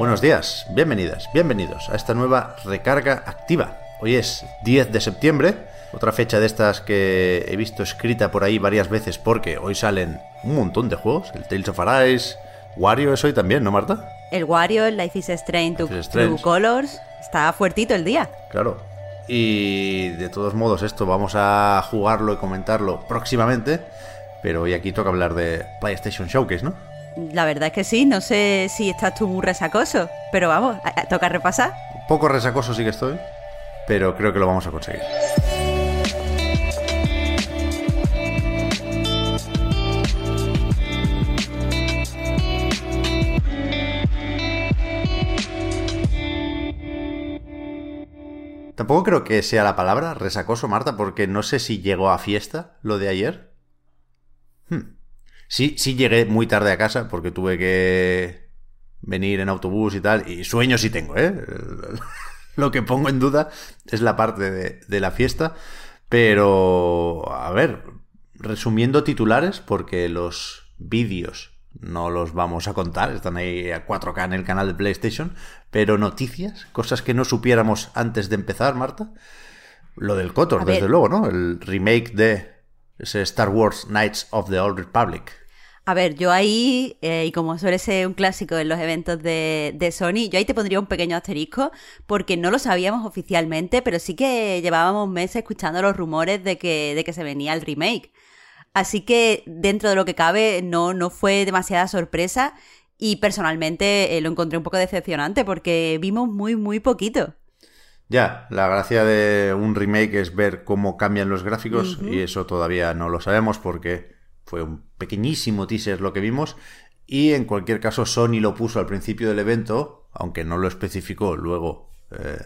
Buenos días, bienvenidas, bienvenidos a esta nueva recarga activa. Hoy es 10 de septiembre, otra fecha de estas que he visto escrita por ahí varias veces porque hoy salen un montón de juegos. El Tales of Arise, Wario es hoy también, ¿no, Marta? El Wario, el Life is Strange, Life True is Strange. Colors. Está fuertito el día. Claro. Y de todos modos, esto vamos a jugarlo y comentarlo próximamente. Pero hoy aquí toca hablar de PlayStation Showcase, ¿no? La verdad es que sí, no sé si estás tú muy resacoso, pero vamos, toca repasar. Poco resacoso sí que estoy, pero creo que lo vamos a conseguir. Tampoco creo que sea la palabra resacoso, Marta, porque no sé si llegó a fiesta lo de ayer. Hmm. Sí, sí llegué muy tarde a casa porque tuve que venir en autobús y tal. Y sueño sí tengo, ¿eh? Lo que pongo en duda es la parte de, de la fiesta. Pero, a ver, resumiendo titulares, porque los vídeos no los vamos a contar, están ahí a 4K en el canal de PlayStation, pero noticias, cosas que no supiéramos antes de empezar, Marta. Lo del ver. desde luego, ¿no? El remake de ese Star Wars Knights of the Old Republic. A ver, yo ahí, eh, y como suele ser un clásico en los eventos de, de Sony, yo ahí te pondría un pequeño asterisco porque no lo sabíamos oficialmente, pero sí que llevábamos meses escuchando los rumores de que, de que se venía el remake. Así que dentro de lo que cabe no, no fue demasiada sorpresa y personalmente eh, lo encontré un poco decepcionante porque vimos muy, muy poquito. Ya, la gracia de un remake es ver cómo cambian los gráficos y eso todavía no lo sabemos porque fue un pequeñísimo teaser lo que vimos y en cualquier caso Sony lo puso al principio del evento, aunque no lo especificó, luego eh,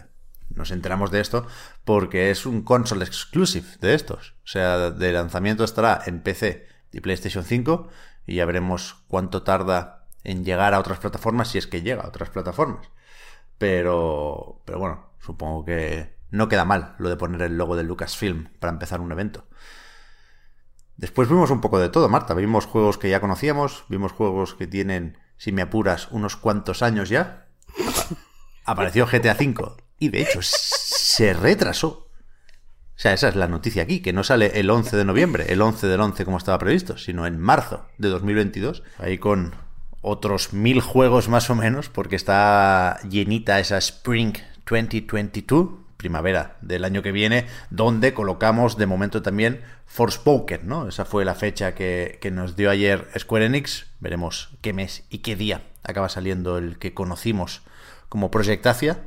nos enteramos de esto, porque es un console exclusive de estos. O sea, de lanzamiento estará en PC y PlayStation 5 y ya veremos cuánto tarda en llegar a otras plataformas si es que llega a otras plataformas. Pero, pero bueno, supongo que no queda mal lo de poner el logo de Lucasfilm para empezar un evento. Después vimos un poco de todo, Marta. Vimos juegos que ya conocíamos, vimos juegos que tienen, si me apuras, unos cuantos años ya. Apa- Apareció GTA V y de hecho se retrasó. O sea, esa es la noticia aquí, que no sale el 11 de noviembre, el 11 del 11 como estaba previsto, sino en marzo de 2022. Ahí con otros mil juegos más o menos, porque está llenita esa Spring 2022, primavera del año que viene, donde colocamos de momento también Forspoken, ¿no? Esa fue la fecha que, que nos dio ayer Square Enix. Veremos qué mes y qué día acaba saliendo el que conocimos como Project Asia,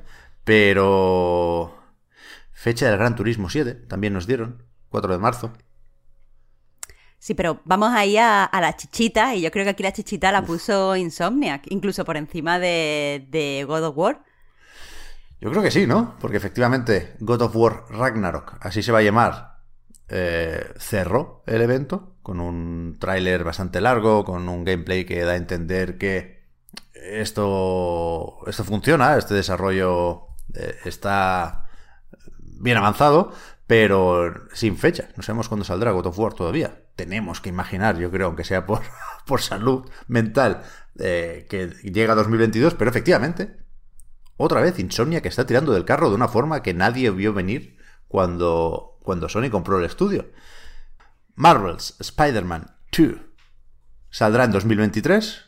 pero fecha del Gran Turismo 7 también nos dieron, 4 de marzo. Sí, pero vamos ahí a, a la chichita, y yo creo que aquí la chichita la puso Insomniac, incluso por encima de, de God of War. Yo creo que sí, ¿no? Porque efectivamente God of War Ragnarok, así se va a llamar, eh, cerró el evento con un tráiler bastante largo, con un gameplay que da a entender que esto, esto funciona, este desarrollo eh, está bien avanzado, pero sin fecha. No sabemos cuándo saldrá God of War todavía. Tenemos que imaginar, yo creo, aunque sea por, por salud mental, eh, que llega 2022, pero efectivamente, otra vez Insomnia que está tirando del carro de una forma que nadie vio venir cuando, cuando Sony compró el estudio. Marvel's Spider-Man 2 saldrá en 2023.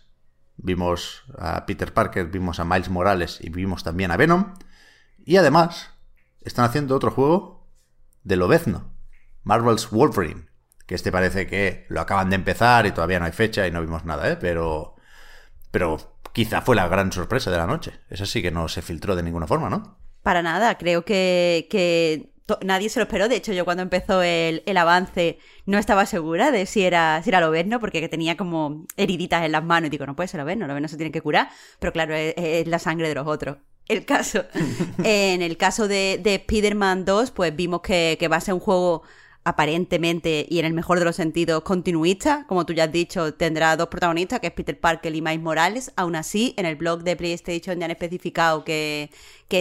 Vimos a Peter Parker, vimos a Miles Morales y vimos también a Venom. Y además, están haciendo otro juego de Lobezno, Marvel's Wolverine, que este parece que lo acaban de empezar y todavía no hay fecha y no vimos nada, ¿eh? Pero, pero quizá fue la gran sorpresa de la noche. Eso sí que no se filtró de ninguna forma, ¿no? Para nada, creo que, que nadie se lo esperó. De hecho, yo cuando empezó el, avance no estaba segura de si era, si era Loberno, porque tenía como heriditas en las manos. Y digo, no puede ser Loberno, Loberno se tiene que curar. Pero claro, es, la sangre de los otros. El caso. en el caso de, de Spider-Man 2, pues vimos que, que va a ser un juego aparentemente y en el mejor de los sentidos continuista. Como tú ya has dicho, tendrá dos protagonistas, que es Peter Parker y Miles Morales. Aún así, en el blog de PlayStation ya han especificado que,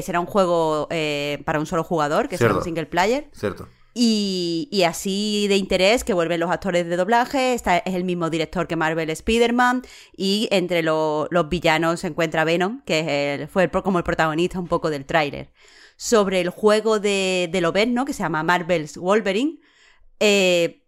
será un juego eh, para un solo jugador, que será un single player. Cierto. Y, así de interés que vuelven los actores de doblaje, está, es el mismo director que Marvel Spider-Man y entre los villanos se encuentra Venom, que fue como el protagonista un poco del tráiler. Sobre el juego de, de ¿no? que se llama Marvel's Wolverine, eh,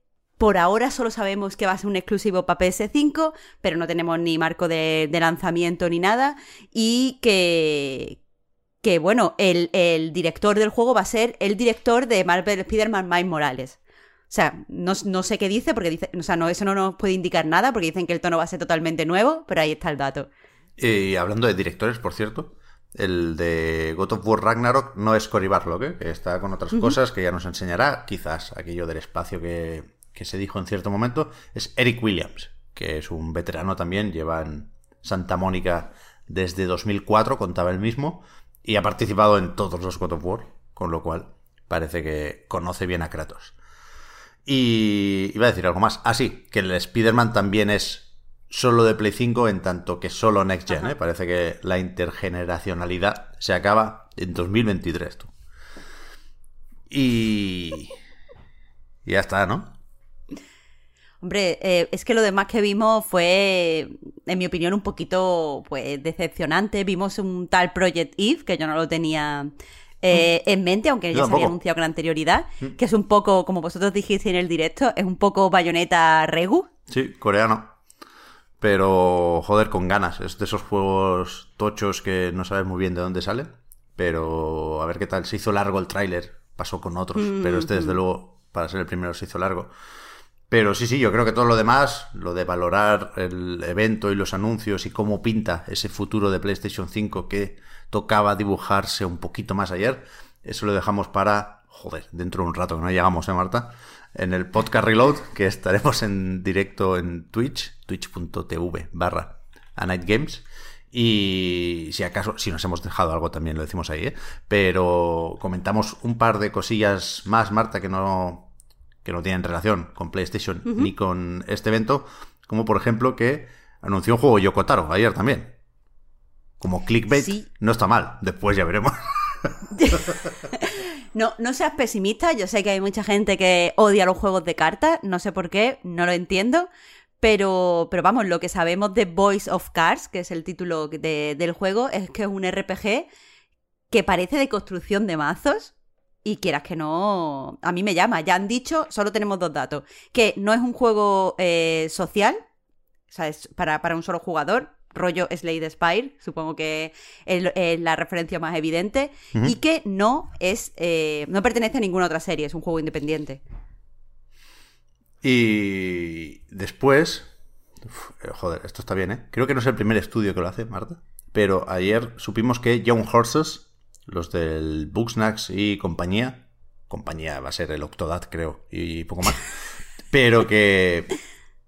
por ahora solo sabemos que va a ser un exclusivo para PS5, pero no tenemos ni marco de, lanzamiento ni nada. Y que, bueno, el, director del juego va a ser el director de Marvel Spider-Man Miles Morales. O sea, no, sé qué dice, porque dice, o sea, no, eso no nos puede indicar nada, porque dicen que el tono va a ser totalmente nuevo, pero ahí está el dato. Y hablando de directores, por cierto, el de God of War Ragnarok no es Cory Barlog, ¿eh? que está con otras cosas que ya nos enseñará, quizás aquello del espacio que, se dijo en cierto momento, es Eric Williams, que es un veterano también, lleva en Santa Mónica desde 2004, contaba él mismo, y ha participado en todos los God of War, con lo cual parece que conoce bien a Kratos. Y iba a decir algo más. Ah, sí, que el Spider-Man también es solo de Play 5 en tanto que solo Next Gen. ¿eh? Parece que la intergeneracionalidad se acaba en 2023. Tú. Y... y ya está, ¿no? Hombre, eh, es que lo demás que vimos fue, en mi opinión, un poquito pues decepcionante. Vimos un tal Project Eve que yo no lo tenía eh, mm. en mente, aunque ya se había anunciado con anterioridad, mm. que es un poco, como vosotros dijiste en el directo, es un poco bayoneta regu. Sí, coreano. Pero, joder, con ganas. Es de esos juegos tochos que no sabes muy bien de dónde salen. Pero a ver qué tal. Se hizo largo el tráiler. Pasó con otros. Mm, pero este, desde mm. luego, para ser el primero, se hizo largo. Pero sí, sí, yo creo que todo lo demás, lo de valorar el evento y los anuncios y cómo pinta ese futuro de PlayStation 5 que tocaba dibujarse un poquito más ayer, eso lo dejamos para, joder, dentro de un rato, que no llegamos, ¿eh, Marta? en el podcast Reload, que estaremos en directo en Twitch, twitch.tv barra a Night Games. Y si acaso, si nos hemos dejado algo también lo decimos ahí, ¿eh? pero comentamos un par de cosillas más, Marta, que no, que no tienen relación con PlayStation ni con este evento, como por ejemplo que anunció un juego Yokotaro ayer también. Como clickbait, no está mal, después ya veremos. No, no seas pesimista, yo sé que hay mucha gente que odia los juegos de cartas, no sé por qué, no lo entiendo, pero, pero vamos, lo que sabemos de Voice of Cards, que es el título del juego, es que es un RPG que parece de construcción de mazos. Y quieras que no, a mí me llama. Ya han dicho, solo tenemos dos datos. Que no es un juego eh, social, o sea, es para, para un solo jugador, rollo Slade Spire, supongo que es, la referencia más evidente, y que no es eh, no pertenece a ninguna otra serie, es un juego independiente. Y después, eh, joder, esto está bien, ¿eh? Creo que no es el primer estudio que lo hace, Marta, pero ayer supimos que Young Horses, los del Booksnacks y compañía, compañía va a ser el Octodad, creo, y poco más, pero que,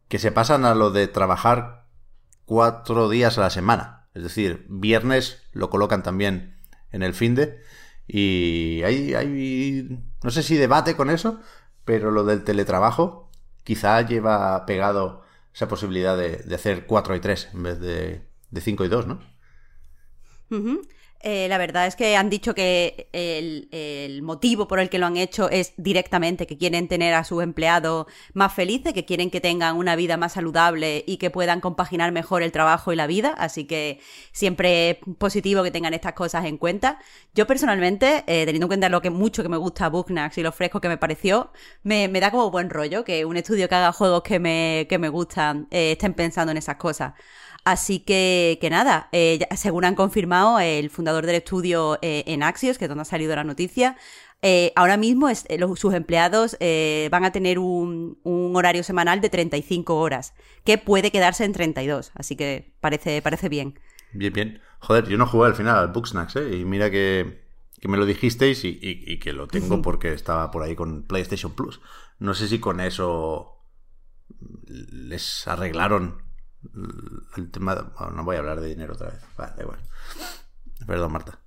que se pasan a lo de trabajar cuatro días a la semana. Es decir, viernes lo colocan también en el fin de. Y hay, hay, no sé si debate con eso, pero lo del teletrabajo quizá lleva pegado esa posibilidad de, hacer 4 y 3 en vez de, de 5 y 2, ¿no? Eh, la verdad es que han dicho que el, motivo por el que lo han hecho es directamente que quieren tener a sus empleados más felices, que quieren que tengan una vida más saludable y que puedan compaginar mejor el trabajo y la vida. Así que siempre es positivo que tengan estas cosas en cuenta. Yo personalmente, eh, teniendo en cuenta lo que mucho que me gusta Booknax y lo fresco que me pareció, me, da como buen rollo que un estudio que haga juegos que me, que me gustan eh, estén pensando en esas cosas. Así que, que nada, eh, según han confirmado el fundador del estudio eh, en Axios, que es donde ha salido la noticia, eh, ahora mismo sus empleados van a tener un, horario semanal de 35 horas, que puede quedarse en 32, así que parece, parece bien. Bien, bien. Joder, yo no jugué al final al Booksnacks, ¿eh? Y mira que, que me lo dijisteis y, que lo tengo porque estaba por ahí con PlayStation Plus. No sé si con eso les arreglaron el tema. no voy a hablar de dinero otra vez. Vale, da igual. Perdón, Marta.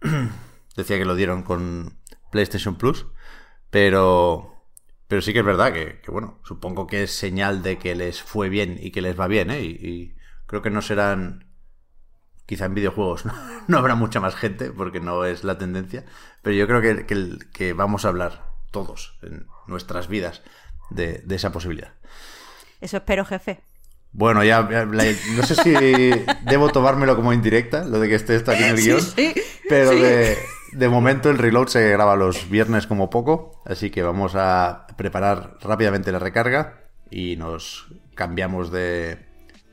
Decía que lo dieron con PlayStation Plus, pero. Pero sí que es verdad que, bueno, supongo que es señal de que les fue bien y que les va bien, ¿eh? y creo que no serán Quizá en videojuegos no, habrá mucha más gente porque no es la tendencia, pero yo creo que, que, vamos a hablar todos en nuestras vidas de, esa posibilidad. Eso espero, jefe. Bueno, ya, no sé si debo tomármelo como indirecta, lo de que esté esto aquí en el guion, pero de, de, momento el reload se graba los viernes como poco, así que vamos a preparar rápidamente la recarga y nos cambiamos de,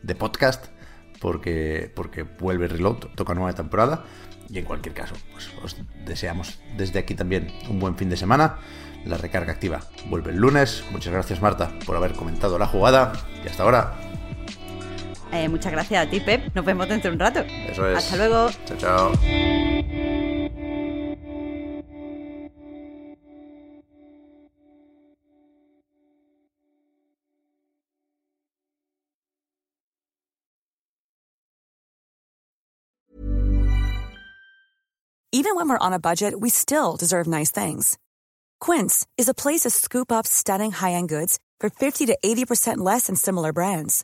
de podcast porque, porque vuelve Reload, toca nueva temporada. Y en cualquier caso, pues os deseamos desde aquí también un buen fin de semana. La recarga activa vuelve el lunes. Muchas gracias Marta por haber comentado la jugada. Y hasta ahora. Eh, muchas gracias a ti, Pep. Nos vemos dentro de un rato. Eso es. Hasta luego. Chao, chao. Even when we're on a budget, we still deserve nice things. Quince is a place to scoop up stunning high-end goods for 50 to 80% less than similar brands.